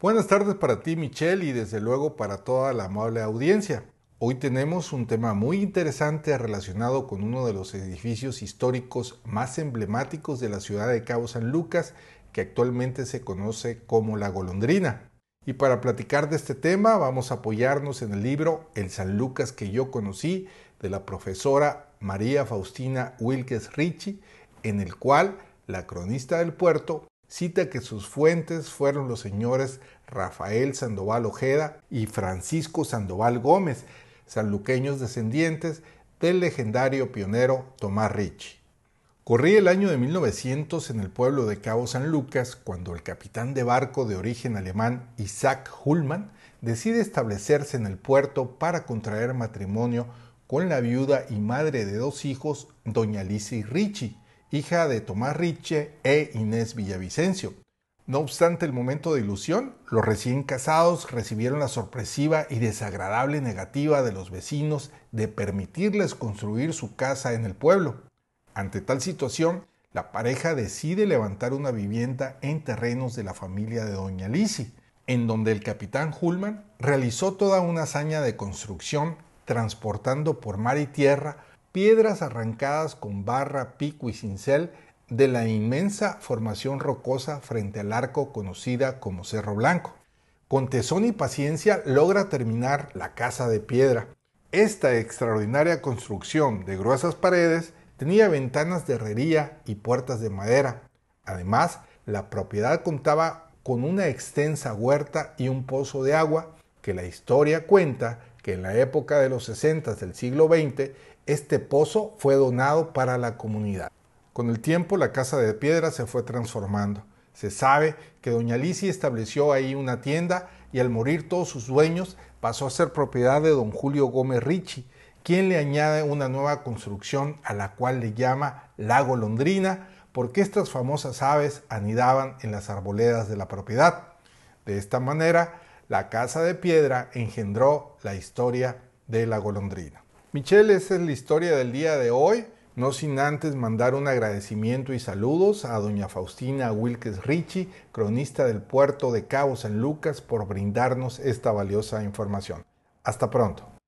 Buenas tardes para ti Michelle y desde luego para toda la amable audiencia. Hoy tenemos un tema muy interesante relacionado con uno de los edificios históricos más emblemáticos de la ciudad de Cabo San Lucas, que actualmente se conoce como La Golondrina. Y para platicar de este tema vamos a apoyarnos en el libro El San Lucas que yo conocí de la profesora María Faustina Wilkes Ricci, en el cual la cronista del puerto cita que sus fuentes fueron los señores Rafael Sandoval Ojeda y Francisco Sandoval Gómez, sanluqueños descendientes del legendario pionero Tomás Ricci. Corría el año de 1900 en el pueblo de Cabo San Lucas cuando el capitán de barco de origen alemán Isaac Hullman decide establecerse en el puerto para contraer matrimonio con la viuda y madre de dos hijos, doña Lizzie Ricci, hija de Tomás Riche e Inés Villavicencio. No obstante el momento de ilusión, los recién casados recibieron la sorpresiva y desagradable negativa de los vecinos de permitirles construir su casa en el pueblo. Ante tal situación, la pareja decide levantar una vivienda en terrenos de la familia de Doña Lisi, en donde el capitán Hullman realizó toda una hazaña de construcción transportando por mar y tierra piedras arrancadas con barra, pico y cincel de la inmensa formación rocosa frente al arco conocida como Cerro Blanco. Con tesón y paciencia logra terminar la casa de piedra. Esta extraordinaria construcción de gruesas paredes tenía ventanas de herrería y puertas de madera. Además, la propiedad contaba con una extensa huerta y un pozo de agua que la historia cuenta que en la época de los 60 del siglo XX este pozo fue donado para la comunidad. Con el tiempo la casa de piedra se fue transformando. Se sabe que doña Alicia estableció ahí una tienda y al morir todos sus dueños pasó a ser propiedad de don Julio Gómez Ricci, quien le añade una nueva construcción a la cual le llama La Golondrina, porque estas famosas aves anidaban en las arboledas de la propiedad. De esta manera, la casa de piedra engendró la historia de la golondrina. Michelle, esa es la historia del día de hoy. No sin antes mandar un agradecimiento y saludos a doña Faustina Wilkes Ricci, cronista del puerto de Cabo San Lucas, por brindarnos esta valiosa información. Hasta pronto.